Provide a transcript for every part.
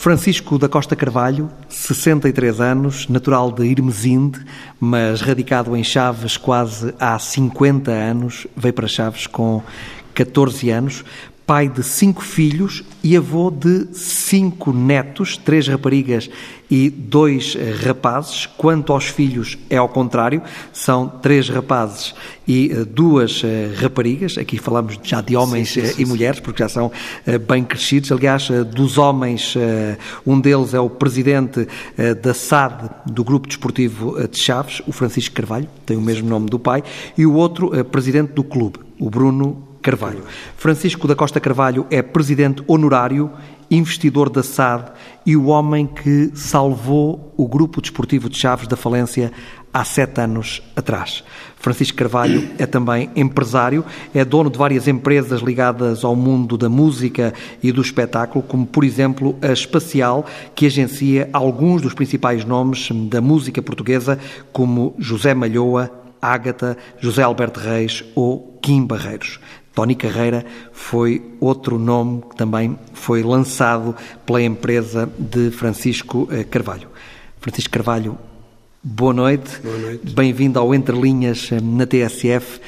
Francisco da Costa Carvalho, 63 anos, natural de Irmesinde, mas radicado em Chaves quase há 50 anos, veio para Chaves com 14 anos, pai de cinco filhos e avô de cinco netos, três raparigas e dois eh, rapazes. Quanto aos filhos, é ao contrário, são três rapazes e eh, duas eh, raparigas. Aqui falamos já de homens sim, sim, sim, e mulheres, porque já são bem crescidos. Aliás, dos homens, um deles é o presidente da SAD, do Grupo Desportivo de Chaves, o Francisco Carvalho, tem o mesmo nome do pai, e o outro, presidente do clube, o Bruno Carvalho. Francisco da Costa Carvalho é presidente honorário, investidor da SAD e o homem que salvou o Grupo Desportivo de Chaves da falência há sete anos atrás. Francisco Carvalho é também empresário, é dono de várias empresas ligadas ao mundo da música e do espetáculo, como por exemplo a Espacial, que agencia alguns dos principais nomes da música portuguesa, como José Malhoa, Ágata, José Alberto Reis ou Kim Barreiros. Tony Carreira foi outro nome que também foi lançado pela empresa de Francisco eh, Carvalho. Francisco Carvalho, boa noite. Boa noite. Bem-vindo ao Entre Linhas eh, na TSF.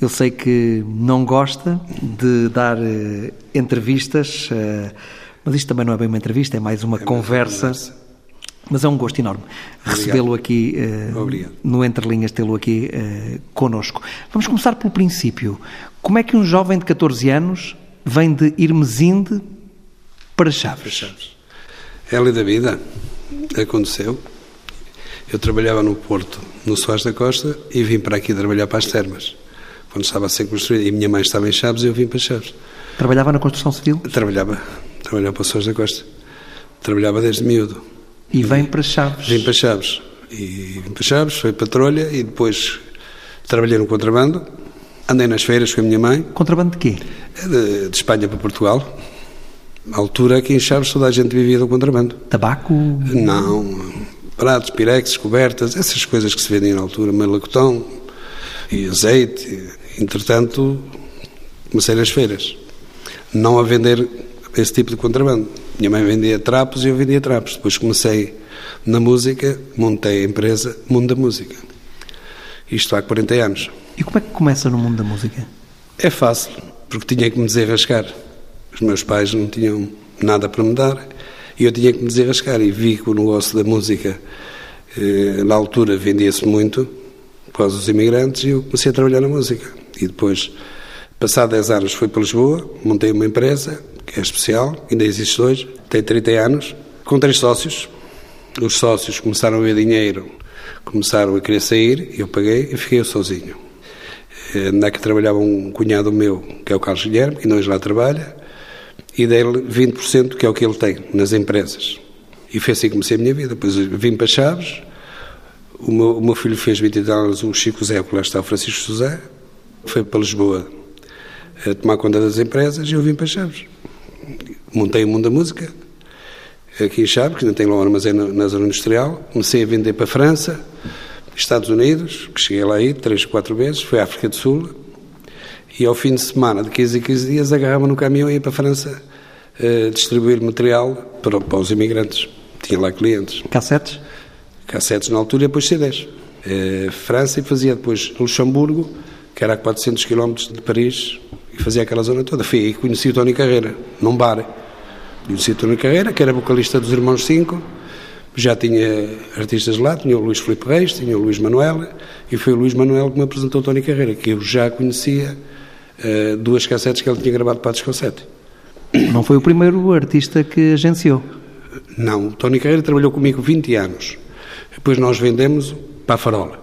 Eu sei que não gosta de dar uh, entrevistas, uh, mas isto também não é bem uma entrevista, é mais uma é conversa. conversa mas é um gosto enorme recebê-lo aqui uh, no Entre Linhas, tê-lo aqui uh, connosco. Vamos começar pelo princípio. Como é que um jovem de 14 anos vem de Irmesinde para Chaves? Para Chaves. É a lei da vida. Aconteceu. Eu trabalhava no Porto, no Soares da Costa, e vim para aqui trabalhar para as termas, quando estava a ser construído. E minha mãe estava em Chaves eu vim para Chaves. Trabalhava na construção civil? Trabalhava. Trabalhava para o Soares da Costa. Trabalhava desde miúdo. E vem para Chaves. Vim para Chaves. E vim para Chaves, foi patrulha e depois trabalhei no contrabando. Andei nas feiras com a minha mãe. Contrabando de quê? De, de Espanha para Portugal. Na altura aqui em Chaves toda a gente vivia do contrabando. Tabaco? Não. Pratos, pirex, cobertas, essas coisas que se vendiam na altura, melocotão e azeite. Entretanto, comecei nas feiras. Não a vender esse tipo de contrabando. Minha mãe vendia trapos e eu vendia trapos. Depois comecei na música, montei a empresa Mundo da Música. Isto há 40 anos. E como é que começa no mundo da música? É fácil, porque tinha que me desenrascar. Os meus pais não tinham nada para me dar e eu tinha que me desenrascar. E vi que o negócio da música, eh, na altura, vendia-se muito por causa dos imigrantes e eu comecei a trabalhar na música. E depois, passado 10 anos, fui para Lisboa, montei uma empresa que é especial, ainda existe hoje, tem 30 anos, com três sócios. Os sócios começaram a ver dinheiro, começaram a querer sair, eu paguei e fiquei eu sozinho. Eh, na que trabalhava um cunhado meu, que é o Carlos Guilherme, que hoje lá trabalha, e dei-lhe 20%, que é o que ele tem nas empresas. E foi assim que comecei a minha vida. Depois vim para Chaves, o meu, o meu filho fez 20 anos, o Chico Zé, que lá está o Francisco José, foi para Lisboa a tomar conta das empresas e eu vim para Chaves montei o mundo da música, aqui em Chaves, que ainda tem lá um armazém na zona industrial, comecei a vender para a França, Estados Unidos, que cheguei lá aí três, quatro vezes, foi à África do Sul, e ao fim de semana, de 15 em 15 dias, agarrava no caminhão e ia para a França uh, distribuir material para, para, os imigrantes. Tinha lá clientes. Cassetes? Cassetes na altura e depois CDs. Uh, França e fazia depois Luxemburgo, que era a 400 km de Paris, e fazia aquela zona toda. Fui aí que conheci o Tony Carreira, num bar. Conheci o Tony Carreira, que era vocalista dos Irmãos Cinco, já tinha artistas lá, tinha o Luís Filipe Reis, tinha o Luís Manuel, e foi o Luís Manuel que me apresentou o Tony Carreira, que eu já conhecia uh, duas cassetes que ele tinha gravado para a Discossete. Não foi o primeiro artista que agenciou? Não, o Tony Carreira trabalhou comigo 20 anos. Depois nós vendemos para a Farola.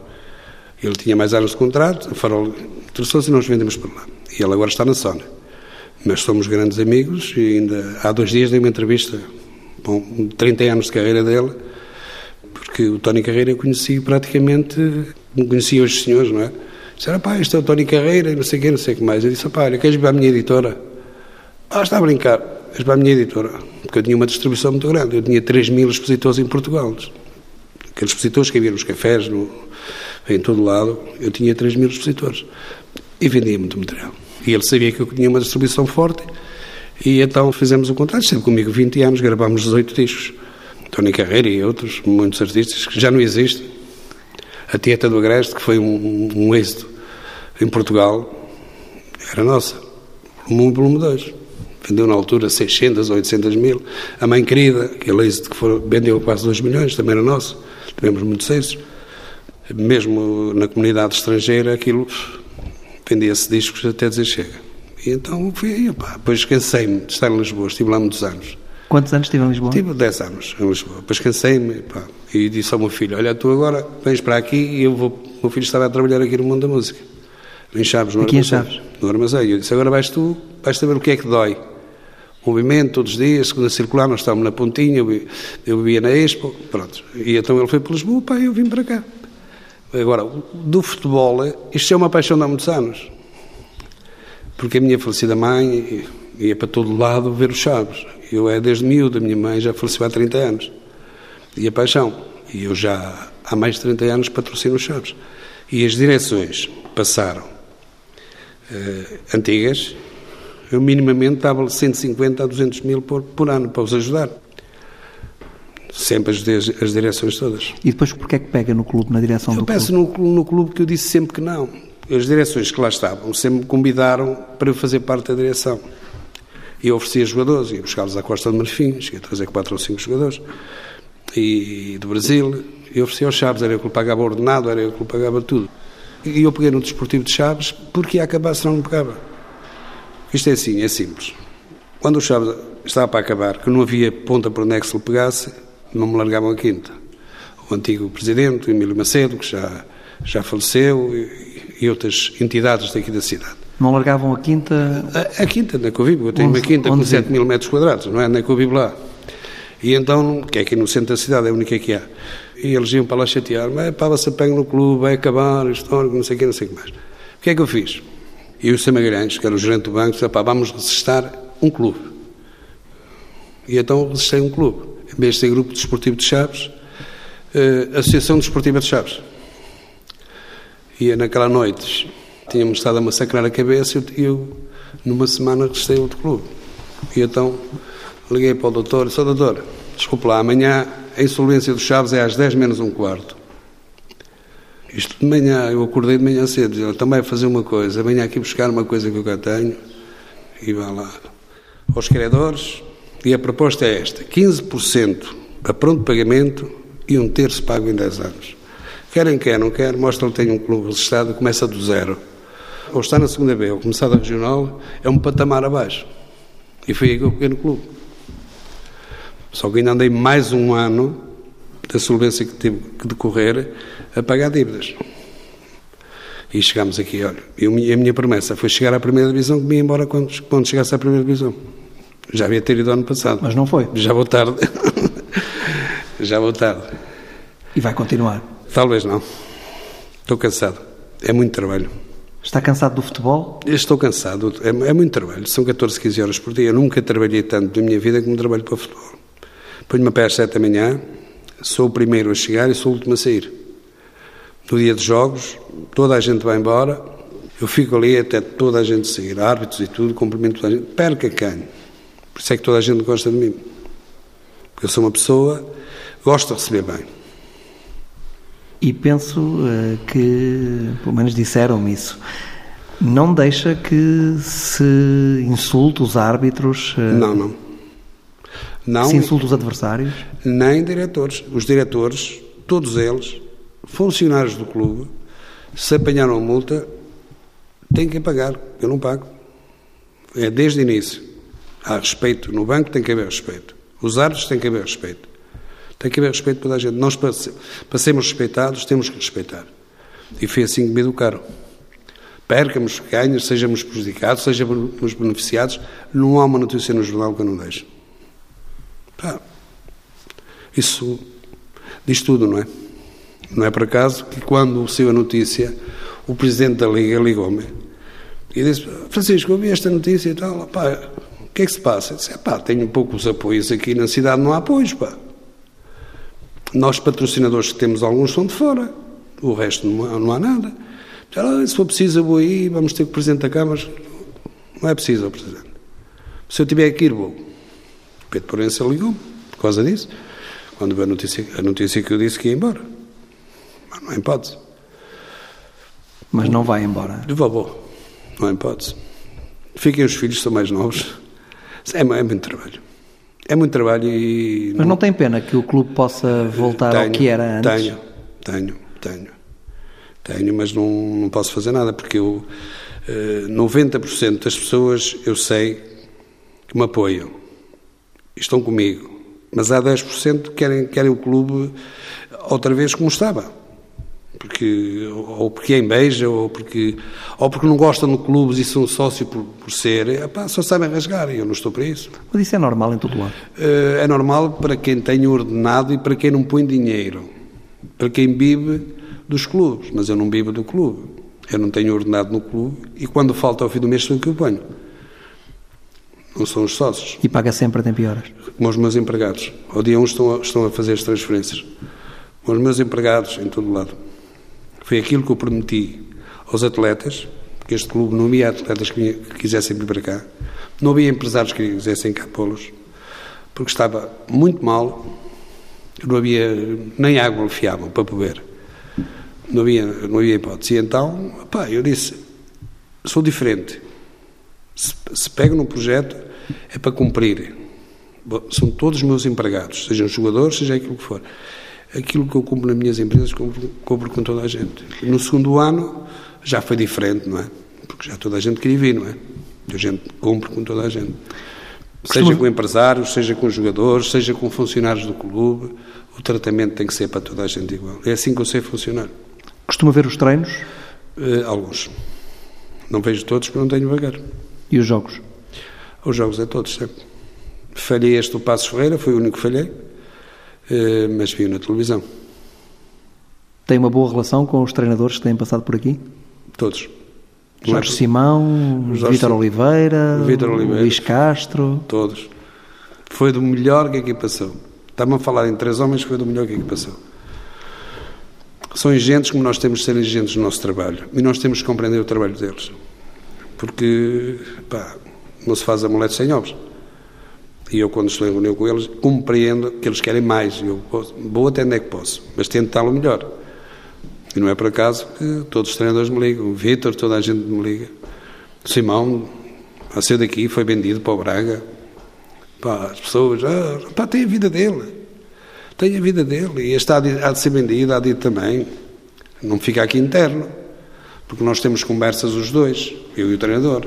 Ele tinha mais anos de contrato, a Farola interessou-se e nós vendemos para lá. E ele agora está na Sona. Mas somos grandes amigos e ainda há dois dias dei uma entrevista, bom, 30 anos de carreira dele, porque o Tony Carreira eu conheci praticamente, conhecia os senhores, não é? Disseram, pá, este é o Tony Carreira não sei o que, não sei o que mais. Eu disse, pá, olha, queres vir à minha editora? Ah, está a brincar, és para a minha editora. Porque eu tinha uma distribuição muito grande, eu tinha 3 mil expositores em Portugal. Aqueles expositores que havia nos cafés, no, em todo lado, eu tinha 3 mil expositores. E vendia muito material. E ele sabia que eu tinha uma distribuição forte E então fizemos o contrato, esteve comigo 20 anos, gravámos 18 discos. Tony Carreira e outros, muitos artistas que já não existem. A Tieta do Agreste, que foi um, um êxito em Portugal, era nossa. Volume, volume 2. Vendeu na altura 600, 800 mil. A Mãe Querida, aquele êxito que foi, vendeu quase 2 milhões, também era nosso. Tivemos muitos êxitos. Mesmo na comunidade estrangeira, aquilo vendia-se discos até dizer chega. E então fui aí, pá. Depois cansei-me de estar em Lisboa, estive lá muitos anos. Quantos anos estive em Lisboa? Tive 10 anos em Lisboa. Depois cansei-me e disse ao meu filho: Olha, tu agora vens para aqui e eu vou. O meu filho estava a trabalhar aqui no mundo da música, em Chaves, no aqui armazém. Em Chaves. No armazém. Eu disse: Agora vais tu, vais saber o que é que dói. Movimento todos os dias, segunda circular, nós estávamos na Pontinha, eu, eu vivia na Expo, pronto. E então ele foi para Lisboa, pá, eu vim para cá. Agora, do futebol, isto é uma paixão de há muitos anos. Porque a minha falecida mãe ia para todo lado ver os Chaves. Eu é desde miúdo, a minha mãe já faleceu há 30 anos. E a paixão. E eu já há mais de 30 anos patrocino os Chaves. E as direções passaram uh, antigas, eu minimamente dava 150 a 200 mil por, por ano para os ajudar. Sempre as, as direções todas. E depois porquê é que pega no clube, na direção eu do clube? Eu peço no, no clube que eu disse sempre que não. As direções que lá estavam sempre me convidaram para eu fazer parte da direção. E oferecia jogadores, ia buscá-los à Costa de Marfim, cheguei a trazer quatro ou cinco jogadores, e do Brasil, e oferecia aos Chaves, era eu que lhe pagava ordenado, era eu que lhe pagava tudo. E eu peguei no Desportivo de Chaves porque ia acabar, senão não pegava. Isto é assim, é simples. Quando o Chaves estava para acabar, que não havia ponta por onde é que se lhe pegasse, não me largavam a quinta. O antigo presidente, Emílio Macedo, que já, já faleceu, e, e outras entidades daqui da cidade. Não largavam a quinta? A, a quinta, na que eu tenho onde, uma quinta com 7 mil metros quadrados, não é? Na vivo lá. E então, que é aqui no centro da cidade, é a única que há. E eles iam para lá chatear, mas pá, você pega no clube, vai acabar, histórico, não sei o quê, não sei o que mais. O que é que eu fiz? E o Sam Magalhães, que era o gerente do banco, disse, pá, vamos resistar um clube. E então resistei um clube. Em vez de ser Grupo Desportivo de Chaves, uh, Associação Desportiva de Chaves. E naquela noite tínhamos estado a massacrar a cabeça e eu, eu, numa semana, restei outro clube. E então liguei para o doutor e disse, doutor, desculpe lá, amanhã a insolvência dos Chaves é às 10 menos um quarto. Isto de manhã, eu acordei de manhã cedo, disse, também fazer uma coisa, venha aqui buscar uma coisa que eu cá tenho e vá lá aos credores e a proposta é esta, 15% a pronto pagamento e um terço pago em 10 anos. Querem, quer, não quer, mostra que tem um clube registrado, começa do zero ou está na segunda B ou começar da regional, é um patamar abaixo. E foi aí que eu peguei no clube. Só que ainda andei mais um ano da solvência que tive que decorrer a pagar dívidas. E chegámos aqui, olha, eu, a minha promessa foi chegar à primeira divisão, que me ia embora quando, quando chegasse à primeira divisão. Já havia ter ido ano passado. Mas não foi? Já vou tarde. Já vou tarde. E vai continuar? Talvez não. Estou cansado. É muito trabalho. Está cansado do futebol? Eu estou cansado. É, é, muito trabalho. São 14, 15 horas por dia. Eu nunca trabalhei tanto na minha vida como trabalho para o futebol. Ponho-me a pé às 7 da manhã, sou o primeiro a chegar e sou o último a sair. No dia de jogos, toda a gente vai embora, eu fico ali até toda a gente sair, árbitros e tudo, cumprimento toda a gente, perca quem. Por isso é que toda a gente gosta de mim. Porque eu sou uma pessoa, gosto de receber bem. E penso uh, que, pelo menos disseram-me isso, não deixa que se insulte os árbitros? Uh, não, não. não. Se insulte os adversários? Nem diretores. Os diretores, todos eles, funcionários do clube, se apanharam a multa, têm que pagar. Eu não pago. É desde o início. Há respeito. No banco tem que haver respeito. Os árbitros têm que haver respeito. Tem que haver respeito toda a gente. Nós, para, para sermos respeitados, temos que respeitar. E foi assim que me educaram. Percamos, ganhas, sejamos prejudicados, sejamos beneficiados, não há uma notícia no jornal que eu não deixe. Pá, isso diz tudo, não é? Não é por acaso que quando saiu a notícia, o Presidente da Liga ligou-me e disse, Francisco, eu vi esta notícia e tal, pá, o que é que se passa? Eu disse, pá, tenho poucos apoios aqui na cidade, não há apoios, pá. Nós, patrocinadores que temos, alguns são de fora, o resto não há, não há nada. Já, se for preciso, eu vou aí, vamos ter que o Presidente da Câmara. Não é preciso, o Presidente. Se eu tiver que ir, vou. Pedro Porença ligou por causa disso. Quando veio a notícia, a notícia que eu disse que ia embora. Mas não há hipótese. Mas não vai embora? De vovô. Não há hipótese. Fiquem os filhos, são mais novos. É, é muito trabalho. É muito trabalho e... Mas não tem pena que o clube possa voltar tenho, ao que era antes? Tenho, tenho, tenho. Tenho, mas não, não posso fazer nada, porque eu, eh, 90% das pessoas eu sei que me apoiam e estão comigo. Mas há 10% que querem, querem o clube outra vez como estava. Porque, ou porque é inveja, ou porque, ou porque não gostam de clubes e são sócio por, por ser, epá, só sabem rasgar e eu não estou para isso. Mas isso é normal em todo lado? Eh, É normal para quem tem ordenado e para quem não põe dinheiro. Para quem vive dos clubes. Mas eu não vivo do clube. Eu não tenho ordenado no clube e quando falta ao fim do mês sou eu que eu ponho. Não são os sócios E paga sempre a tempo e horas? como os meus empregados. Ao dia 1 estão a, estão a fazer as transferências. Os meus empregados em todo lado. Foi aquilo que eu prometi aos atletas, que este clube não havia atletas que, quisessem vir para cá, não havia empresários que quisessem cá pô-los, porque estava muito mal, não havia nem água fiável para beber. Não havia, não havia hipótese. E então, pá, eu disse, sou diferente. Se, se pego num projeto, é para cumprir. Bom, São todos meus empregados, sejam jogadores, seja aquilo que for. Aquilo que eu cumpro nas minhas empresas, cumpro, cumpro com toda a gente. No segundo ano, já foi diferente, não é? Porque já toda a gente queria vir, não é? A gente cumpre com toda a gente. Seja com empresários, seja com jogadores, seja com funcionários do clube, o tratamento tem que ser para toda a gente igual. É assim que eu sei funcionar. Costuma ver os treinos Eh, alguns. Não vejo todos porque não tenho vagar. e os jogos? Os jogos é todos, sempre. Falhei este do Passos Ferreira, foi o único que falhei, mas vi na televisão. Tem uma boa relação com os treinadores que têm passado por aqui? Todos. Jorge Simão, Jorge Vítor Oliveira, Vítor Oliveira. Luís Castro. Todos. Foi do melhor que aqui passou. Está-me a falar em três homens, foi do melhor que aqui passou. São exigentes como nós temos de ser exigentes no nosso trabalho. E nós temos que compreender o trabalho deles. Porque, pá, não se faz amuletos sem ovos. E eu, quando estou em reunião com eles, compreendo que eles querem mais. Eu posso- vou até onde é que posso, mas tento estar o melhor. E não é por acaso que todos os treinadores me ligam. O Vítor, toda a gente me liga. O Simão, a ser daqui, foi vendido para o Braga. Pá, as pessoas, ah, pá, tem a vida dele. Tem a vida dele. E este há de, há de ser vendido, há de ir também. Não fica aqui interno. Porque nós temos conversas os dois, eu e o treinador.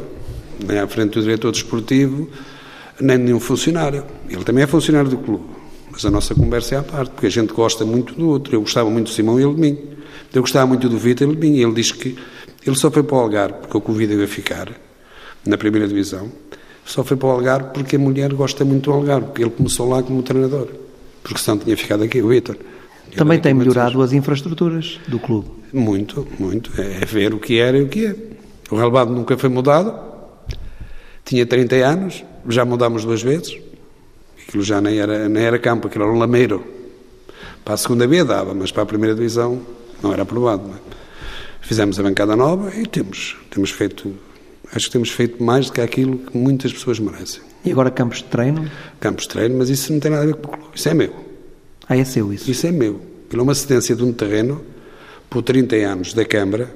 Nem à frente do diretor desportivo, nem nenhum funcionário. Ele também é funcionário do clube. Mas a nossa conversa é à parte, porque a gente gosta muito do outro. Eu gostava muito do Simão e ele de mim. Eu gostava muito do Vitor e ele de mim. Ele diz que ele só foi para o Algarve, porque eu convidei a ficar na primeira divisão. Só foi para o Algarve porque a mulher gosta muito do Algarve, porque ele começou lá como treinador. Porque senão tinha ficado aqui o Vitor. Também tem melhorado as infraestruturas do clube. Muito, muito. É ver o que era e o que é. O relevado nunca foi mudado. Tinha 30 anos, já mudámos duas vezes. Aquilo já nem era, nem era campo, aquilo era um lameiro. Para a segunda B dava, mas para a primeira divisão não era aprovado. não é? Fizemos a bancada nova e temos, temos feito, acho que temos feito mais do que aquilo que muitas pessoas merecem. E agora campos de treino? Campos de treino, mas isso não tem nada a ver com o clube. Isso é meu. Ah, é seu isso. Isso é meu. Aquilo é uma cedência de um terreno por 30 anos da Câmara,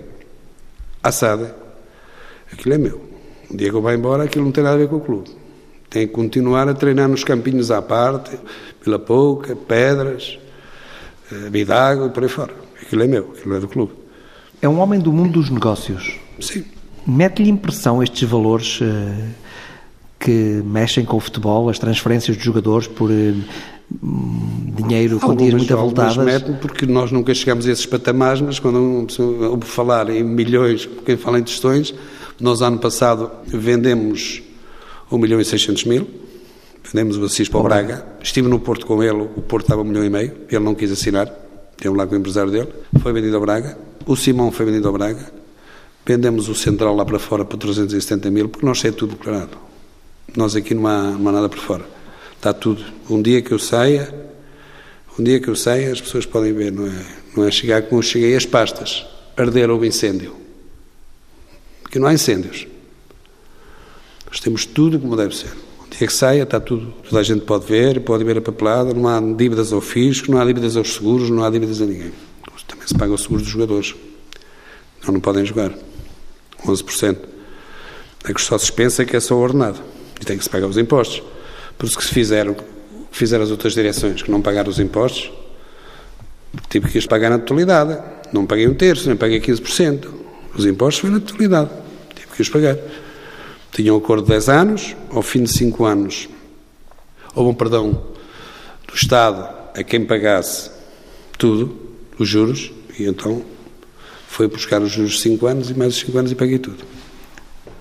assada. Aquilo é meu. Um dia que eu vá embora, aquilo não tem nada a ver com o clube. Tem que continuar a treinar nos campinhos à parte, pela pouca, pedras, eh, bidago e por aí fora. Aquilo é meu, aquilo é do clube. É um homem do mundo dos negócios. Sim. Mete-lhe impressão estes valores eh, que mexem com o futebol, as transferências de jogadores por eh, dinheiro, quantias muito algumas avultadas? metem, porque nós nunca chegamos a esses patamares, mas quando pessoa ouve falar em milhões, quem fala em tostões, nós ano passado vendemos 1 milhão e 600 mil, vendemos o Assis para o Braga, estive no Porto com ele, o Porto estava 1 milhão e meio, ele não quis assinar, estive lá com o empresário dele, foi vendido ao Braga, o Simão foi vendido ao Braga, vendemos o Central lá para fora por 370 mil, porque nós é tudo declarado. Nós aqui não há, não há nada por fora. Está tudo. Um dia que eu saia, um dia que eu saia, as pessoas podem ver, não é? Não é chegar como eu cheguei as pastas, arder houve incêndio. Porque não há incêndios. Nós temos tudo como deve ser. O dia que saia está tudo, toda a gente pode ver, pode ver a papelada, não há dívidas ao fisco, não há dívidas aos seguros, não há dívidas a ninguém. Também se paga o seguro dos jogadores. Não, não podem jogar. 11%. É que os sócios pensam que é só ordenado. E tem que se pagar os impostos. Por isso que se fizeram, fizeram as outras direções, que não pagaram os impostos, tive que os pagar na totalidade. Não paguei um terço, nem paguei 15%. Os impostos foi na totalidade. Tive que os pagar. Tinha um acordo de 10 anos, ao fim de 5 anos houve um perdão do Estado a quem pagasse tudo, os juros, e então foi buscar os juros de 5 anos e mais os 5 anos e paguei tudo.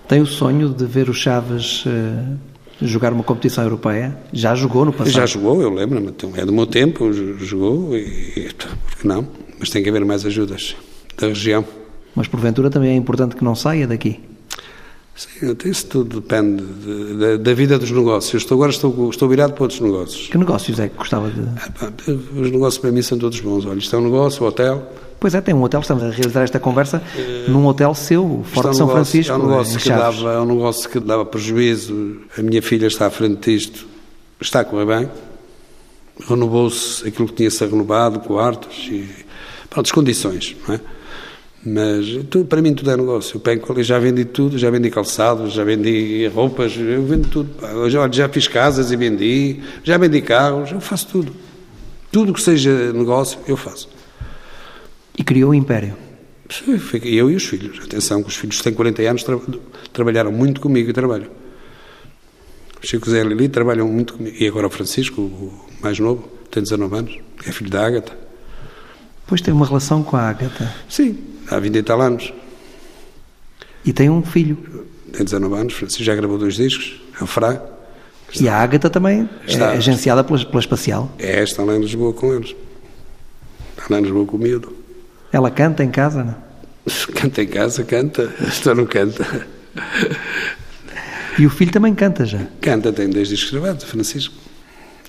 Tem o sonho de ver o Chaves uh, jogar uma competição europeia? Já jogou no passado? Já jogou, eu lembro-me. Então, é do meu tempo, jogou, e, porque não? Mas tem que haver mais ajudas da região. Mas porventura também é importante que não saia daqui? Sim, isso tudo depende de, de, da vida dos negócios. Estou, agora estou, estou virado para outros negócios. Que negócios é que gostava de. É, os negócios para mim são todos bons. Olha, isto é um negócio, um hotel. Pois é, tem um hotel, estamos a realizar esta conversa é, num hotel seu, Forte é um São negócio, Francisco. É um, negócio que dava, é um negócio que dava prejuízo. A minha filha está à frente disto, está a correr bem. Renovou-se aquilo que tinha-se renovado, quartos e. Pronto, as condições, não é? Mas tudo, para mim tudo é negócio. Eu pego já vendi tudo, já vendi calçados, já vendi roupas, eu vendo tudo. Eu já, já fiz casas e vendi, já vendi carros, eu faço tudo. Tudo que seja negócio, eu faço. E criou o império? Eu e os filhos. Atenção, que os filhos têm 40 anos tra trabalharam muito comigo e trabalham. O Chico Zé e Lili trabalham muito comigo. E agora o Francisco, o mais novo, tem 19 anos, é filho da Ágata. Pois tem uma relação com a Ágata? Sim, há 20 e tal anos. E tem um filho? Tem 19 anos, Francisco já gravou dois discos, é o Frá. E a Ágata também está, é agenciada pela, pela Espacial? É, está lá em Lisboa com eles. Está lá em Lisboa com o miúdo. Ela canta em casa, não? Canta em casa, canta. Só não canta. E o filho também canta já? Canta, tem dois discos gravados, Francisco.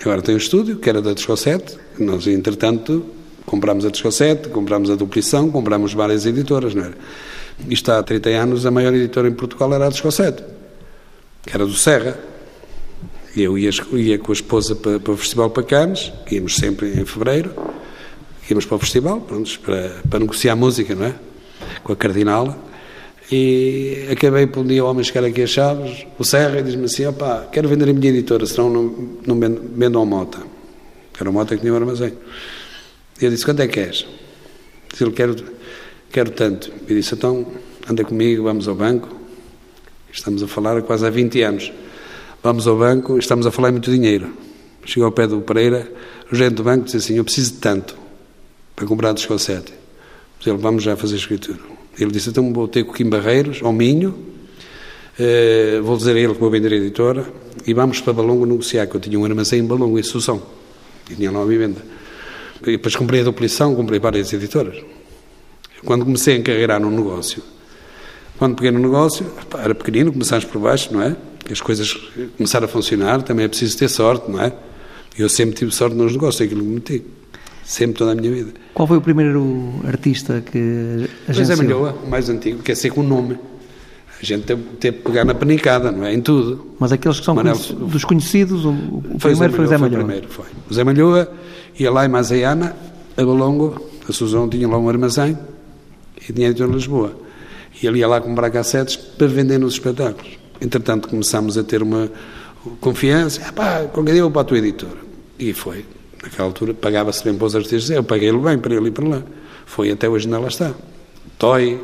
Agora tem um estúdio, que era da Disco 7. Nós, entretanto, Comprámos a Discossete, comprámos a Duplição, comprámos várias editoras, não era? Isto há 30 anos, a maior editora em Portugal era a Discossete, que era do Serra. E eu ia, ia com a esposa para, para, o Festival para Cannes, íamos sempre em fevereiro, íamos para o festival, pronto, para, para negociar música, não é? Com a Cardinala. E acabei por um dia o homem chegar aqui a Chaves, o Serra, e diz-me assim: opá, quero vender a minha editora, senão não, não vendam a mota. Era a mota que tinha o armazém. Eu disse, quanto é que és? Disse ele, quero, quero tanto. Eu disse, então, anda comigo, vamos ao banco. Estamos a falar quase há 20 anos. Vamos ao banco, estamos a falar muito dinheiro. Chegou ao pé do Pereira, o gerente do banco disse assim, eu preciso de tanto para comprar dos Disse Ele, vamos já fazer escritura. Ele disse, então vou ter com o Barreiros, ao Minho, uh, vou dizer a ele que vou vender a editora, e vamos para Balongo negociar, que eu tinha um armazém em Balongo, em Sussão, e tinha lá uma venda. E depois comprei a duplição, comprei várias editoras. Quando comecei a encarreirar no negócio, quando peguei no negócio, era pequenino, começámos por baixo, não é? As coisas começaram a funcionar, também é preciso ter sorte, não é? Eu sempre tive sorte nos negócios, é aquilo que me meti. Sempre, toda a minha vida. Qual foi o primeiro artista que agenciou? Pois é, Malhoa, o mais antigo, quer ser com o nome. A gente teve, teve que pegar na panicada, não é? Em tudo. Mas aqueles que são Manel, dos conhecidos, o, o foi primeiro foi o Zé Malhoa. Foi o primeiro, foi. O Zé Malhoa ia lá em Mazaiana, a Balongo, a Suzão tinha lá um armazém e tinha em Lisboa. E ele ia lá comprar cassetes para vender nos espetáculos. Entretanto, começámos a ter uma confiança. Ah, pá, qualquer dia eu vou para a tua editora. E foi. Naquela altura, pagava-se bem para os artistas. Eu paguei-lhe bem para ele ir para lá. Foi até hoje ainda lá está. Toy,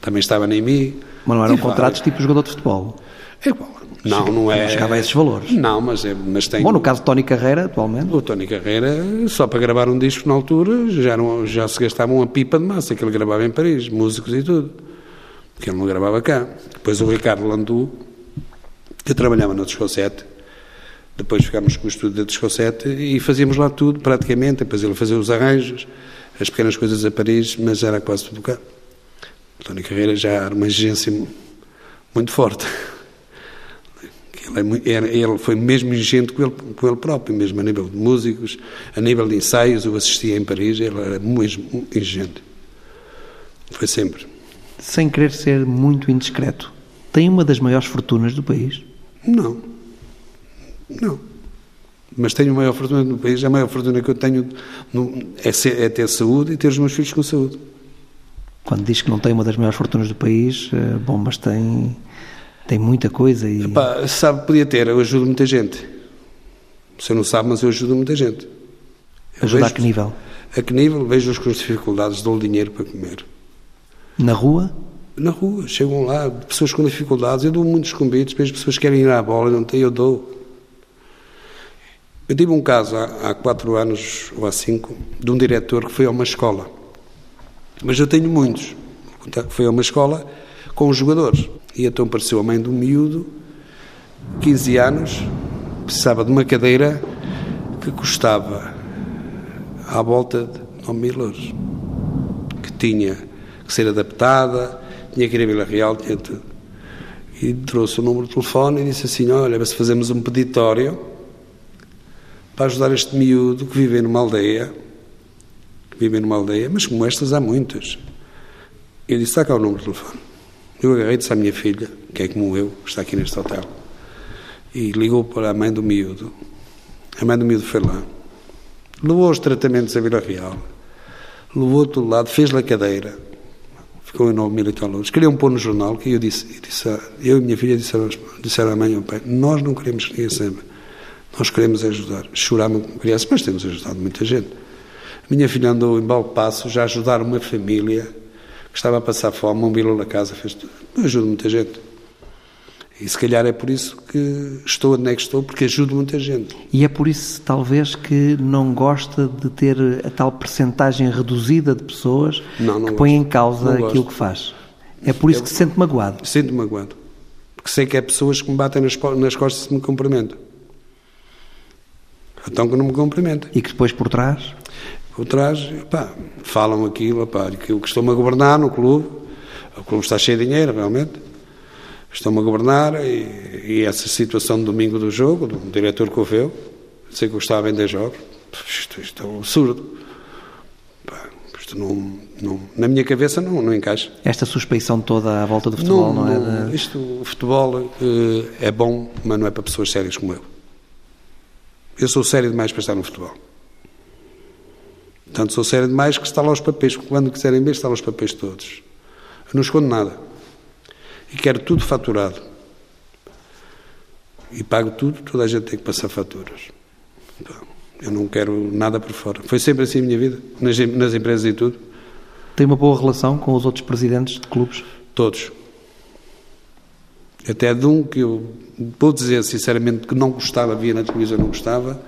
também estava na IMI. Mas não eram contratos tipo jogador de futebol? É igual. Não, não é. Não chegava a esses valores. Não, mas, é, mas tem. Bom, no caso de Tony Carreira, atualmente. O Tony Carreira, só para gravar um disco na altura, já, não, já se gastava uma pipa de massa que ele gravava em Paris, músicos e tudo. Que ele não gravava cá. Depois o Ricardo Landu, que trabalhava na Discossete, depois ficámos com o estúdio da Discossete e fazíamos lá tudo, praticamente. Depois ele fazia os arranjos, as pequenas coisas a Paris, mas era quase tudo cá. O Tony Carreira já era uma exigência muito forte. Ele, é, ele foi mesmo exigente com ele, com ele próprio, mesmo a nível de músicos, a nível de ensaios. Eu assistia em Paris, ele era mesmo exigente. Foi sempre. Sem querer ser muito indiscreto, tem uma das maiores fortunas do país? Não. Não. Mas tenho a maior fortuna no país, a maior fortuna que eu tenho é, ser, é, ter saúde e ter os meus filhos com saúde. Quando diz que não tem uma das maiores fortunas do país, eh, bom, mas tem, tem muita coisa e... Epá, sabe, podia ter, eu ajudo muita gente. Você não sabe, mas eu ajudo muita gente. Ajuda a que nível? A que nível? Vejo-os com as dificuldades, dou-lhe dinheiro para comer. Na rua? Na rua, chegam lá, pessoas com dificuldades, eu dou muitos convites, as pessoas que querem ir à bola, não têm, eu dou. Eu tive um caso há, há quatro anos ou há cinco, de um diretor que foi a uma escola. Mas eu tenho muitos. Foi a uma escola com os jogadores. E então apareceu a mãe um miúdo, 15 anos, precisava de uma cadeira que custava à volta de 9 mil euros. Que tinha que ser adaptada, tinha que ir a Vila Real, tinha tudo. E trouxe o número de telefone e disse assim: Olha, se fazemos um peditório para ajudar este miúdo que vive numa aldeia, que vive numa aldeia, mas como estas há muitas. Eu disse: Está cá o número de telefone. Eu agarrei disse à minha filha, que é como eu, está aqui neste hotel, e ligou para a mãe do miúdo. A mãe do miúdo foi lá, levou os tratamentos a Vila Real, levou todo lado, fez-lhe a cadeira, ficou em 9 mil e tal euros. Queriam pôr no jornal que eu disse, eu, disse eu e minha filha disseram, disseram à mãe e ao pai: Nós não queremos que ninguém saiba, nós queremos ajudar. Chorámos com crianças, mas temos ajudado muita gente. A minha filha andou em Balpasso já a ajudar uma família que estava a passar fome, mobilou na casa, fez tudo. Ajudo muita gente. E se calhar é por isso que estou onde é que estou, porque ajudo muita gente. E é por isso, talvez, que não gosta de ter a tal percentagem reduzida de pessoas não, não que gosto. põem em causa Não aquilo gosto. que faz. É por isso Eu- que se sente magoado. Sinto-me magoado. Porque sei que é pessoas que me batem nas, nas costas e me cumprimentam. Então que não me cumprimentem. E que depois por trás. Por trás, pá, falam aquilo, pá, que estou-me a governar no clube. O clube está cheio de dinheiro, realmente. Estou-me a governar e, e essa situação do domingo do jogo, do diretor que houve eu, sei que eu estava a vender jogos, isto, isto é um absurdo. Pá, isto não, não, na minha cabeça não, não encaixa. Esta suspeição toda à volta do futebol, não, é? De- Isto, o futebol eh, é bom, mas não é para pessoas sérias como eu. Eu sou sério demais para estar no futebol. Tanto sou sério demais que está lá os papéis. Quando quiserem ver, está lá os papéis todos. Eu não escondo nada. E quero tudo faturado. E pago tudo, toda a gente tem que passar faturas. Então, Eu não quero nada por fora. Foi sempre assim a minha vida, nas, nas empresas e tudo. Tem uma boa relação com os outros presidentes de clubes? Todos. Até de um que eu vou dizer sinceramente que não gostava, via na televisão, não gostava.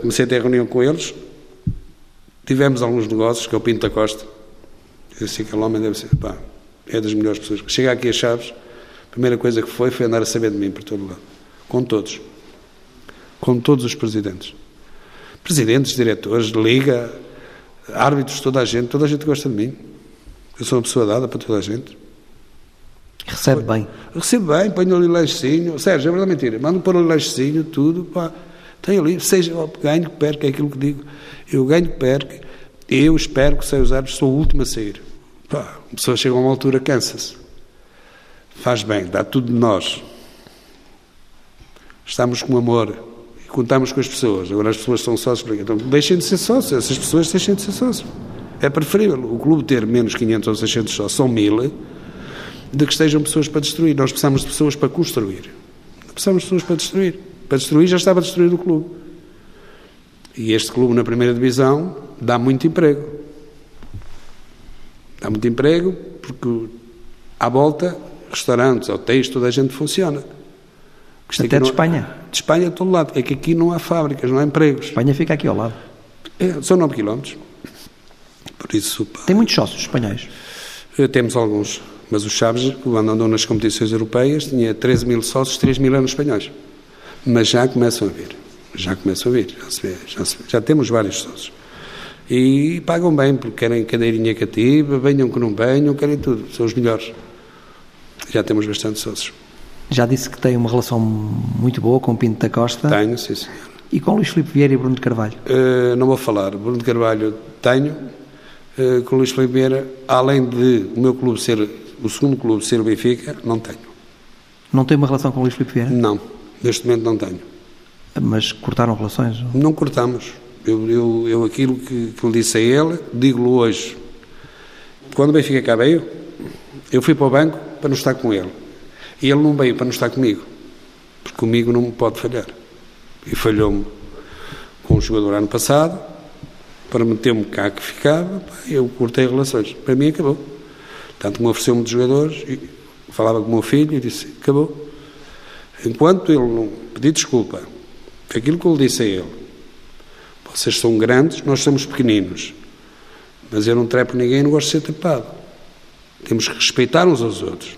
Comecei a ter reunião com eles. Tivemos alguns negócios, que é o Pinto da Costa. Eu disse que aquele homem deve ser, pá, é das melhores pessoas. Chega aqui a Chaves, a primeira coisa que foi foi andar a saber de mim por todo lado. Com todos. Com todos os presidentes. Presidentes, diretores, liga, árbitros, toda a gente. Toda a gente gosta de mim. Eu sou uma pessoa dada para toda a gente. Recebe bem. Recebo bem, ponho ali lanchezinho. Sérgio, é verdade mentira. Mando pôr ali lanchezinho, tudo. Pá. Tenho ali, seja ganho que perca, é aquilo que digo. Eu ganho que perca. Eu espero que seja usado, sou o último a sair. Pá, a pessoa chega a uma altura, cansa-se. Faz bem, dá tudo de nós. Estamos com amor e contamos com as pessoas. Agora as pessoas são sócios. Então deixem de ser sócios. Essas pessoas deixem de ser sócios. É preferível o clube ter menos 500 ou 600 sócios, são mil, de que estejam pessoas para destruir. Nós precisamos de pessoas para construir. Não precisamos de pessoas para destruir. Para destruir já estava destruído o clube. E este clube na primeira divisão dá muito emprego. Dá muito emprego porque à volta, restaurantes, hotéis, toda a gente funciona. Isto Até de não- Espanha. De Espanha, de todo lado. É que aqui não há fábricas, não há empregos. Espanha fica aqui ao lado. É, são 9 quilómetros. Por isso, pá, Tem muitos sócios espanhóis. eh, temos alguns. Mas o Chaves, quando andou nas competições europeias, tinha 13 mil sócios, 3 mil anos espanhóis. Mas já começam a vir. Já começam a vir. Já, se vê, já, se vê. já temos vários sócios. E pagam bem, porque querem cadeirinha cativa, venham que não venham, querem tudo. São os melhores. Já temos bastante sócios. Já disse que tem uma relação muito boa com o Pinto da Costa Tenho, sim, senhor. e com Luís Filipe Vieira e Bruno de Carvalho. Eh, não vou falar. Bruno de Carvalho tenho. Eh, com Luís Filipe Vieira, além de o meu clube ser, o segundo clube ser o Benfica, não tenho. Não tem uma relação com Luís Filipe Vieira? Não. Neste momento não tenho. Mas cortaram relações? Não cortamos. Eu, eu, eu aquilo que, que lhe disse a ele, digo-lhe hoje. Quando o Benfica cá veio, eu fui para o banco para não estar com ele. E ele não veio para não estar comigo. Porque comigo não me pode falhar. E falhou-me com o jogador ano passado, para meter-me cá que ficava, eu cortei relações. Para mim acabou. Tanto me ofereceu-me de jogadores, e falava com o meu filho e disse, acabou. Enquanto ele não pedir desculpa, aquilo que eu lhe disse a ele, vocês são grandes, nós somos pequeninos, mas eu não trepo ninguém e não gosto de ser trepado. Temos que respeitar uns aos outros.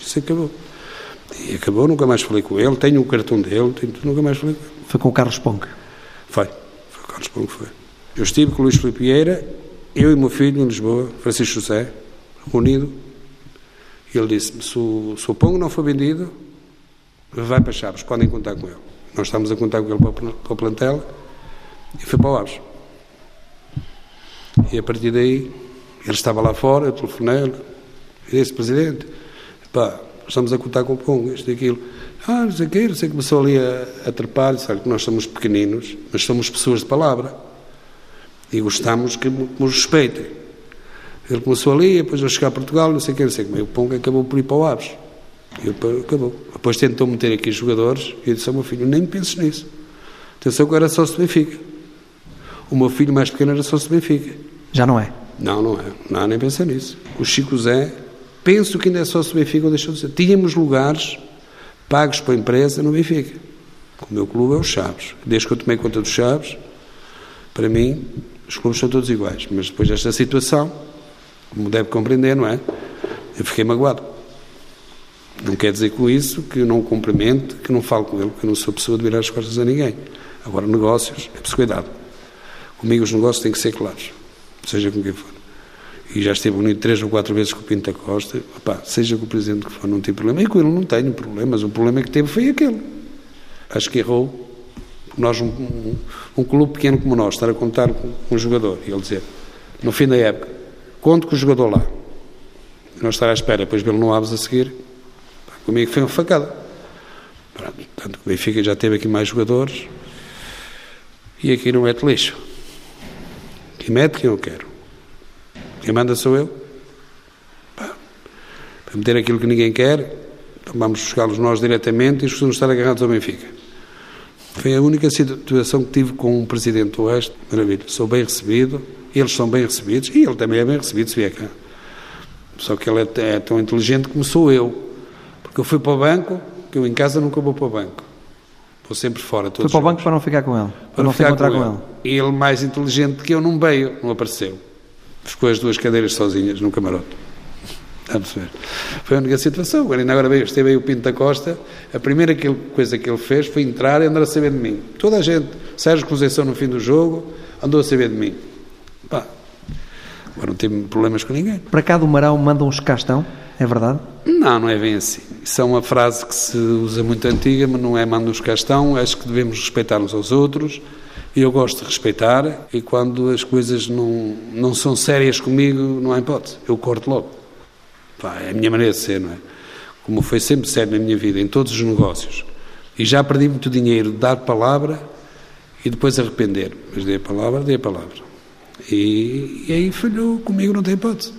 Isso acabou. E acabou, nunca mais falei com ele, tenho o cartão dele, tenho, nunca mais falei com ele. Foi com o Carlos Ponque? Foi, foi o Carlos Ponque, foi. Eu estive com o Luís Filipe Vieira, eu e o meu filho em Lisboa, Francisco José, reunido, ele disse-me, se o, se o Pongo não for vendido, vai para Chaves, podem contar com ele. Nós estamos a contar com ele para o, plantel, e foi para o Aves. E a partir daí, ele estava lá fora, eu telefonei-lhe, e disse, Presidente, pá, estamos a contar com o Pongo, isto e aquilo. Ah, não sei o quê, não sei, começou ali a, a trepar, sabe que nós somos pequeninos, mas somos pessoas de palavra. E gostamos que nos respeitem. Ele começou ali, depois eu chegar a Portugal, não sei o quê, não sei como. E o Pongo acabou por ir para o Aves. E eu, acabou. Depois tentou meter aqui jogadores, e eu disse ao meu filho, nem penses nisso. Atenção que eu era sócio do Benfica. O meu filho mais pequeno era sócio do Benfica. Já não é? Não, não é. Não, nem pensa nisso. O Chico Zé, penso que ainda é sócio do Benfica, ou deixou de ser. Tínhamos lugares pagos para a empresa no Benfica. O meu clube é o Chaves. Desde que eu tomei conta dos Chaves, para mim, os clubes são todos iguais. Mas depois desta situação, como deve compreender, não é? Eu fiquei magoado. Não quer dizer com isso que eu não o cumprimente, que não falo com ele, que eu não sou pessoa de virar as costas a ninguém. Agora, negócios, é preciso cuidado. Comigo os negócios têm que ser claros, seja com quem for. E já esteve unido três ou quatro vezes com o Pinto da Costa. Seja com o Presidente que for, não tem problema. E com ele não tenho problemas. O problema que teve foi aquele. Acho que errou. Nós, um, um, um clube pequeno como nós, estar a contar com um jogador e ele dizer, no fim da época, conto com o jogador lá. Nós estar à espera, depois vê-lo no Aves a seguir. Comigo foi uma facada. Pronto, tanto que o Benfica já teve aqui mais jogadores e aqui não mete lixo. Quem mete quem eu quero. Quem manda sou eu. Para meter aquilo que ninguém quer, então vamos buscá-los nós diretamente e os estar agarrados ao Benfica. Foi a única situação que tive com um presidente Oeste. Maravilha. Sou bem recebido, eles são bem recebidos e ele também é bem recebido se vier cá. Só que ele é, é tão inteligente como sou eu. Porque eu fui para o banco, que eu em casa nunca vou para o banco. Vou sempre fora. Foi para o banco para não ficar com ele? Para, para não ficar encontrar com, com ele. ele. E ele, mais inteligente que eu, não veio, não apareceu. Ficou as duas cadeiras sozinhas no camarote. Está a perceber? Foi a única situação. Agora, ainda agora veio, esteve aí o Pinto da Costa. A primeira coisa que ele fez foi entrar e andar a saber de mim. Toda a gente, Sérgio Conceição no fim do jogo, andou a saber de mim. Pá, agora não tive problemas com ninguém. Para cá do Marão mandam uns castão, é verdade? Não, não é bem assim. Isso é uma frase que se usa muito antiga, mas não é manda uns castão. Acho que devemos respeitar uns aos outros. Eu gosto de respeitar, e quando as coisas não, não são sérias comigo, não há hipótese. Eu corto logo. Pá, é a minha maneira de ser, não é? Como foi sempre sério na minha vida, em todos os negócios. E já perdi muito dinheiro de dar palavra e depois arrepender. Mas dei a palavra, dei a palavra. E, e aí falhou comigo, não tem hipótese.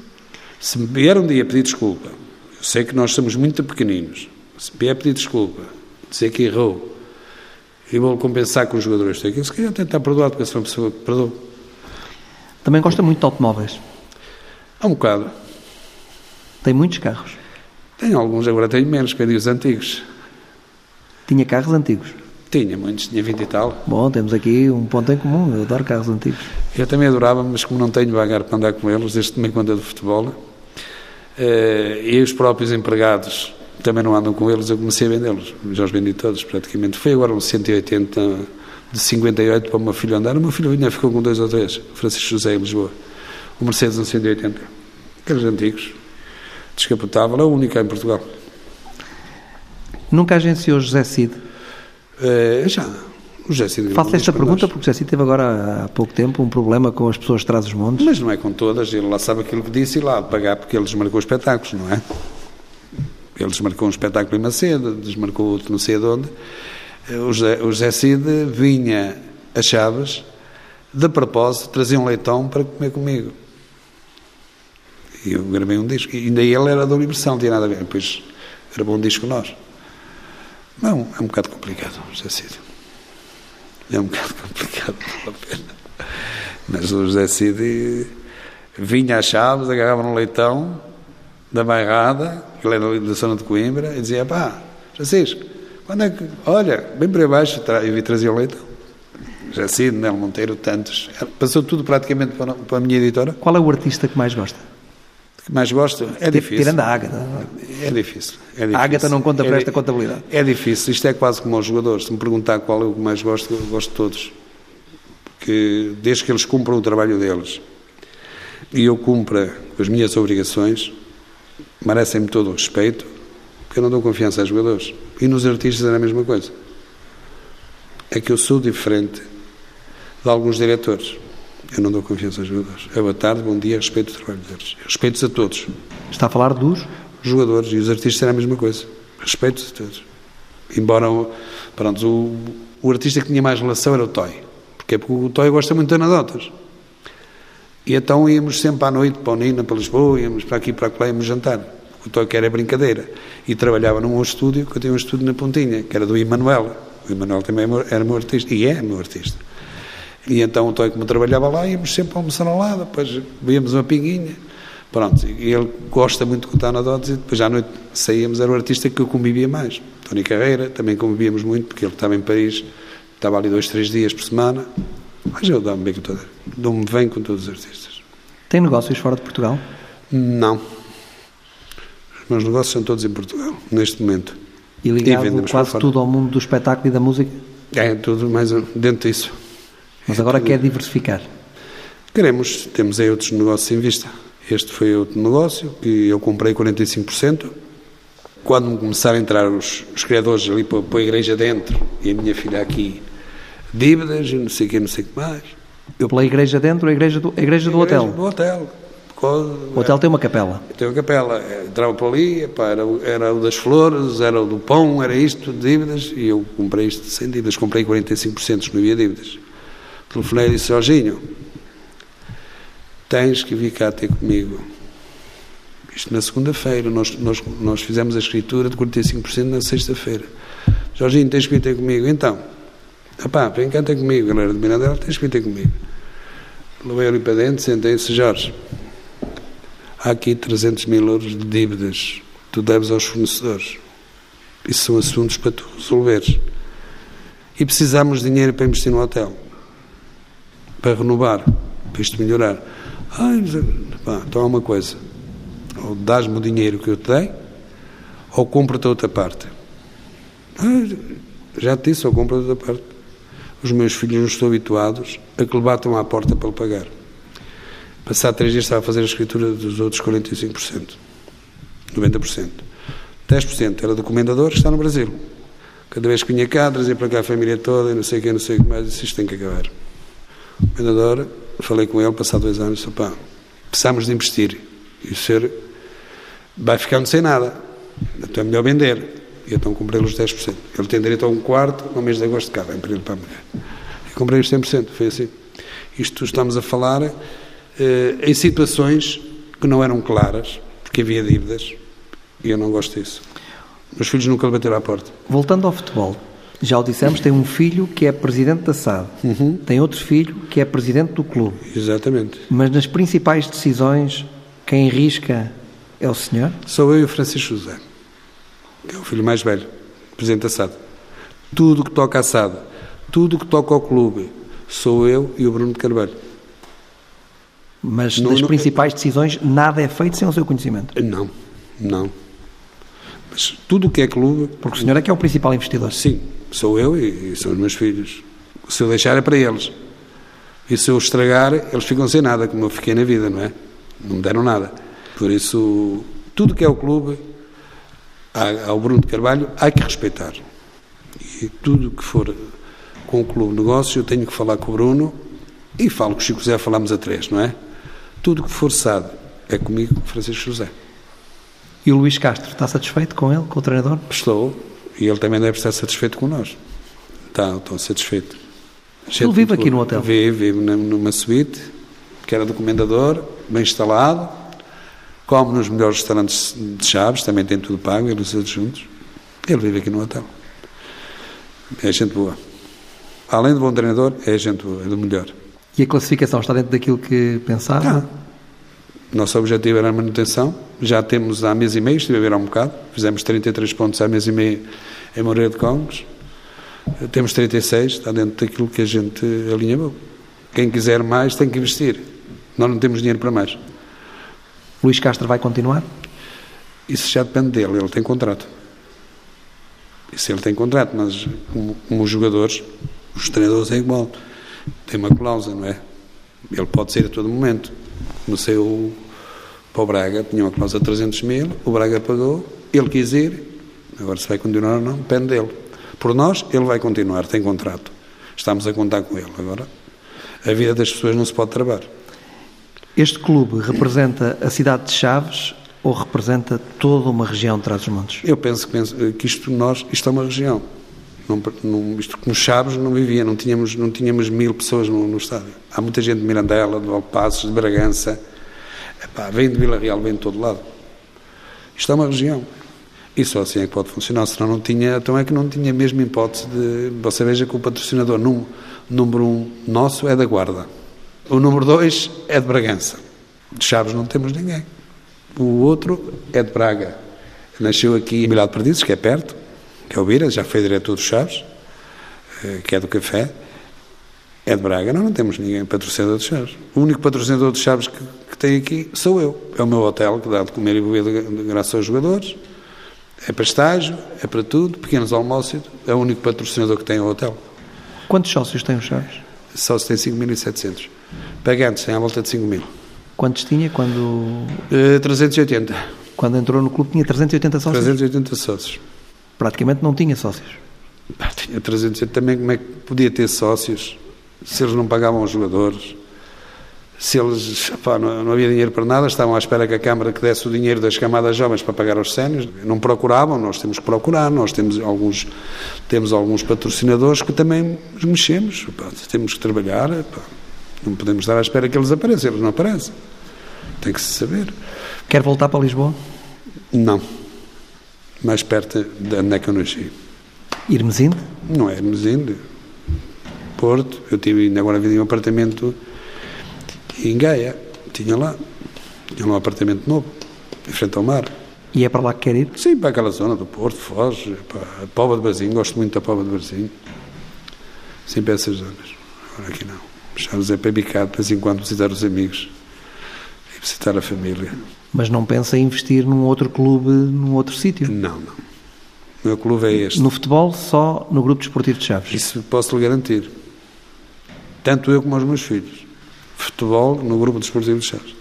Se me vier um dia pedir desculpa, eu sei que nós somos muito pequeninos. Se me vier pedir desculpa, dizer que errou, e vou compensar com os jogadores. Se calhar tentar perdoar, porque sou uma pessoa que perdoa. Também gosta muito de automóveis? Há um bocado. Tem muitos carros? Tenho alguns, agora tenho menos, que os antigos. Tinha carros antigos? Tinha muitos, tinha 20 e tal. Bom, temos aqui um ponto em comum, eu adoro carros antigos. Eu também adorava, mas como não tenho vagar para andar com eles, desde que tomei conta do futebol, eh, e os próprios empregados também não andam com eles, eu comecei a vendê-los. Já os vendi todos, praticamente. Foi agora um 180 de 58 para o meu filho andar. O meu filho ainda ficou com dois ou três, Francisco José em Lisboa. O Mercedes um 180. Aqueles antigos. Descapotável, é o único em Portugal. Nunca agenciou José Cid? É, já. O Cid Faço esta pergunta porque o Cid teve agora há pouco tempo um problema com as pessoas de trás dos montes. Mas não é com todas, ele lá sabe aquilo que disse e lá pagar porque ele desmarcou espetáculos, não é? Ele desmarcou um espetáculo em Macedo, desmarcou outro não sei de onde. O José, o José Cid vinha a Chaves, de propósito, trazia um leitão para comer comigo. E eu gravei um disco. E ainda ele era da Universal, não tinha nada a ver. Depois gravou um disco nós. Não, é um bocado complicado, José Cid. É um bocado complicado, vale a pena. Mas o José Cid vinha às chaves, agarrava no leitão da bairrada, que ele era da zona de Coimbra, e dizia, pá, Francisco, quando é que... Olha, bem para baixo, e vi trazer o leitão. Cid, Nel Monteiro, tantos. Passou tudo praticamente para a minha editora. Qual é o artista que mais gosta? Que mais gosto é difícil. Tirando a Ágata. É difícil. É difícil. A Ágata não conta é para esta contabilidade. É difícil. Isto é quase como aos jogadores. Se me perguntar qual é o que mais gosto, eu gosto de todos. Porque desde que eles cumpram o trabalho deles e eu cumpra as minhas obrigações, merecem-me todo o respeito, porque eu não dou confiança aos jogadores. E nos artistas é a mesma coisa. É que eu sou diferente de alguns diretores. Eu não dou confiança aos jogadores. É boa tarde, bom dia, respeito o trabalho deles. Respeito a todos. Está a falar dos? Jogadores e os artistas será a mesma coisa. Respeito a todos. Embora, pronto, o, o artista que tinha mais relação era o Toy. Porque, porque o Toy gosta muito de anedotas. E então íamos sempre à noite para o Nina, para Lisboa, íamos para aqui, para lá, íamos jantar. O Toy que era brincadeira. E trabalhava num estúdio, que eu tinha um estúdio na Pontinha, que era do Emanuel. O Emanuel também era meu artista. E é meu artista. E então o Toy, como trabalhava lá, íamos sempre almoçar ao lado, depois víamos uma pinguinha. Pronto, e ele gosta muito de contar anedotas e depois à noite saíamos, era o artista que eu convivia mais. Tony Carreira, também convivíamos muito, porque ele estava em Paris, estava ali dois, três dias por semana. Mas eu dou-me bem com toda, dou-me bem com todos os artistas. Tem negócios fora de Portugal? Não. Os meus negócios são todos em Portugal, neste momento. E ligado e quase tudo ao mundo do espetáculo e da música? É, tudo mais dentro disso. Mas agora quer diversificar? Queremos, temos aí outros negócios em vista. Este foi outro negócio que eu comprei 45%. Quando começaram a entrar os, os criadores ali para, para, a igreja dentro e a minha filha aqui, dívidas e não sei o que, não sei o que mais. Eu, Pela igreja dentro, a igreja do, a igreja do a igreja hotel? Do hotel. O hotel tem uma capela? Tem uma capela. Entrava para ali, pá, era, era o das flores, era o do pão, era isto, dívidas, e eu comprei isto sem dívidas. Comprei 45%, não havia dívidas. Telefonei e disse, Jorginho, tens que vir cá ter comigo. Isto na segunda-feira, nós, nós, nós fizemos a escritura de 45% na sexta-feira. Jorginho, tens que vir ter comigo. Então, opá, vem cá ter comigo, galera de Mirandela, tens que vir ter comigo. Levei ali para dentro, sentei-se, Jorge, há aqui 300 mil euros de dívidas tu deves aos fornecedores. Isso são assuntos para tu resolveres. E precisamos de dinheiro para investir no hotel para renovar, para isto melhorar. Pá, então há uma coisa: ou dás-me o dinheiro que eu te dei, ou compro-te a outra parte. Ai, já te disse, ou compro a outra parte. Os meus filhos não estão habituados a que levatam à porta para lhe pagar. Passado três dias estava a fazer a escritura dos outros 45%. 90%. 10% era do comendador que está no Brasil. Cada vez que vinha cá, trazia para cá a família toda e não sei o que, não sei o que mais, isto tem que acabar. O vendedor, falei com ele, passado dois anos, disse, pá, precisamos de investir. E o senhor vai ficando sem nada. Então é melhor vender. E então comprei-lhe os 10%. Ele tem direito a um quarto, no mês de agosto de cá, ele para a mulher. E comprei os 100%, foi assim. Isto estamos a falar eh, em situações que não eram claras, porque havia dívidas, e eu não gosto disso. Meus filhos nunca lhe bateram à porta. Voltando ao futebol, já o dissemos, tem um filho que é presidente da SAD, uhum. tem outro filho que é presidente do clube. Exatamente. Mas nas principais decisões, quem risca é o senhor? Sou eu e o Francisco José, que é o filho mais velho, presidente da SAD. Tudo que toca à SAD, tudo que toca ao clube, sou eu e o Bruno de Carvalho. Mas nas principais decisões, nada é feito sem o seu conhecimento? Não, não. Mas tudo o que é clube. Porque o senhor é que é o principal investidor. Sim, sou eu e, e são os meus filhos. Se eu deixar é para eles. E se eu estragar, eles ficam sem nada, como eu fiquei na vida, não é? Não me deram nada. Por isso, tudo que é o clube, ao Bruno de Carvalho, há que respeitar. E tudo que for com o clube negócio, eu tenho que falar com o Bruno e falo com o Chico José, falamos a três, não é? Tudo que for SAD é comigo, Francisco José. E o Luís Castro, está satisfeito com ele, com o treinador? Estou, e ele também deve estar satisfeito com nós. Está, estou satisfeito. Ele vive aqui no hotel? Vive, vive numa suíte, que era do comendador, bem instalado, come nos melhores restaurantes de Chaves, também tem tudo pago, ele e os juntos. Ele vive aqui no hotel. É gente boa. Além de bom treinador, é gente boa, é do melhor. E a classificação está dentro daquilo que pensava? Tá. Nosso objetivo era a manutenção. Já temos há mês e meio, estive a ver há um bocado. Fizemos 33 pontos há mês e meio em Moreira de Congos. Temos 36, está dentro daquilo que a gente alinhavou. Quem quiser mais tem que investir. Nós não temos dinheiro para mais. Luís Castro vai continuar? Isso já depende dele, ele tem contrato. Isso ele tem contrato, mas como, como os jogadores, os treinadores é igual. Tem uma cláusula, não é? Ele pode sair a todo momento. No seu para o Braga, tinha uma cláusula de 300 mil, o Braga pagou, ele quis ir, agora se vai continuar ou não, depende dele. Por nós, ele vai continuar, tem contrato. Estamos a contar com ele. Agora, a vida das pessoas não se pode travar. Este clube representa a cidade de Chaves ou representa toda uma região de Trás-os-Montes? Eu penso, penso que isto nós, isto é uma região. Não, não, isto como Chaves não vivia, não tínhamos, não tínhamos mil pessoas no, no estádio. Há muita gente de Mirandela, de Valpassos, de Bragança, Epá, vem de Vila Real, vem de todo lado. Isto é uma região. E só assim é que pode funcionar, senão não tinha, então é que não tinha mesmo hipótese de. Você veja que o patrocinador num, número um nosso é da Guarda. O número dois é de Bragança. De Chaves não temos ninguém. O outro é de Braga. Nasceu aqui em Milado Perdizes, que é perto, que é o Bira, já foi diretor dos Chaves, eh, que é do café. É de Braga, nós não temos ninguém patrocinador de Chaves. O único patrocinador de Chaves que, que tem aqui sou eu. É o meu hotel, que dá de comer e beber graças aos jogadores. É para estágio, é para tudo, pequenos almoços, é o único patrocinador que tem o hotel. Quantos sócios tem o Chaves? Sócios tem 5.700. Pagantes tem à volta de 5 mil. Quantos tinha quando... Uh, 380. Quando entrou no clube tinha 380 sócios? 380 sócios. Praticamente não tinha sócios. tinha 380 também, como é que podia ter sócios se eles não pagavam os jogadores? Se eles pá, não, havia dinheiro para nada, estavam à espera que a Câmara que desse o dinheiro das camadas jovens para pagar os sénios, não procuravam, nós temos que procurar, nós temos alguns, temos alguns patrocinadores que também nos mexemos, pá, temos que trabalhar, pá, não podemos estar à espera que eles apareçam, eles não aparecem. Tem que se saber. Quer voltar para Lisboa? Não. Mais perto de onde é que eu nasci. Irmesinde? Não é Irmesinde. Porto, eu tive ainda agora vivi em um apartamento em Gaia, tinha lá, tinha um apartamento novo, em frente ao mar. E é para lá que quer ir? Sim, para aquela zona do Porto, Foz, para a Pova de Brasil, gosto muito da Pova de Brasil. Sim, para essas zonas. Agora aqui não. Chaves é para bicar, de vez em quando visitar os amigos e visitar a família. Mas não pensa em investir num outro clube, num outro sítio? Não, não. O meu clube é este. No futebol, só no Grupo Desportivo de Chaves? Isso posso lhe garantir. Tanto eu como os meus filhos futebol no grupo desportivo de Chaves.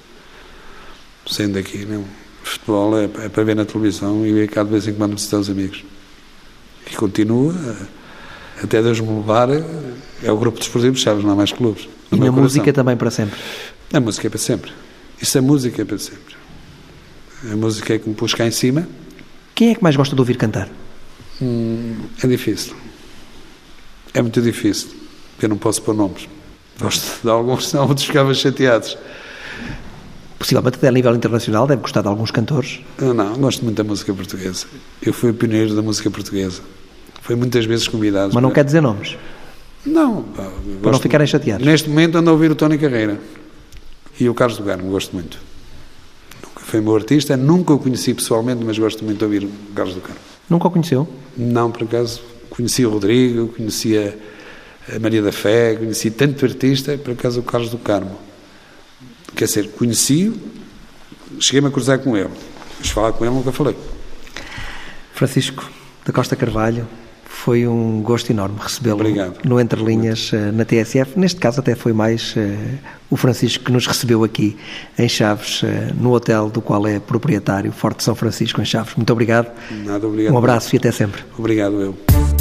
Sendo aqui, não. Futebol é, é, para ver na televisão e cá de vez em quando visitar os amigos. E continua, até Deus me levar, é o grupo desportivo de Chaves, não há mais clubes. E na música também para sempre? A música é para sempre. Isso é música é para sempre. A música é que me pôs cá em cima. Quem é que mais gosta de ouvir cantar? Hum, é difícil. É muito difícil, eu não posso pôr nomes. Gosto de alguns, senão outros ficavam chateados. Possivelmente até a nível internacional deve gostar de alguns cantores? Não, não, gosto muito da música portuguesa. Eu fui o pioneiro da música portuguesa. Fui muitas vezes convidado. Mas não para... quer dizer nomes? Não. Para não ficarem chateados? Neste momento ando a ouvir o Tony Carreira e o Carlos do Garmo, gosto muito. Nunca foi meu artista, nunca o conheci pessoalmente, mas gosto muito de ouvir o Carlos do Carmo. Nunca o conheceu? Não, por acaso. Conhecia o Rodrigo, conhecia a Maria da Fé, conheci tanto artista, por acaso o Carlos do Carmo. Quer dizer, conheci-o, cheguei-me a cruzar com ele, mas falar com ele nunca falei. Francisco da Costa Carvalho, foi um gosto enorme recebê-lo no Entre Linhas eh, na TSF. Neste caso, até foi mais uh, o Francisco que nos recebeu aqui em Chaves, uh, no hotel do qual é proprietário, Forte São Francisco, em Chaves. Muito obrigado. Nada, obrigado. Um abraço e até sempre. Obrigado, eu.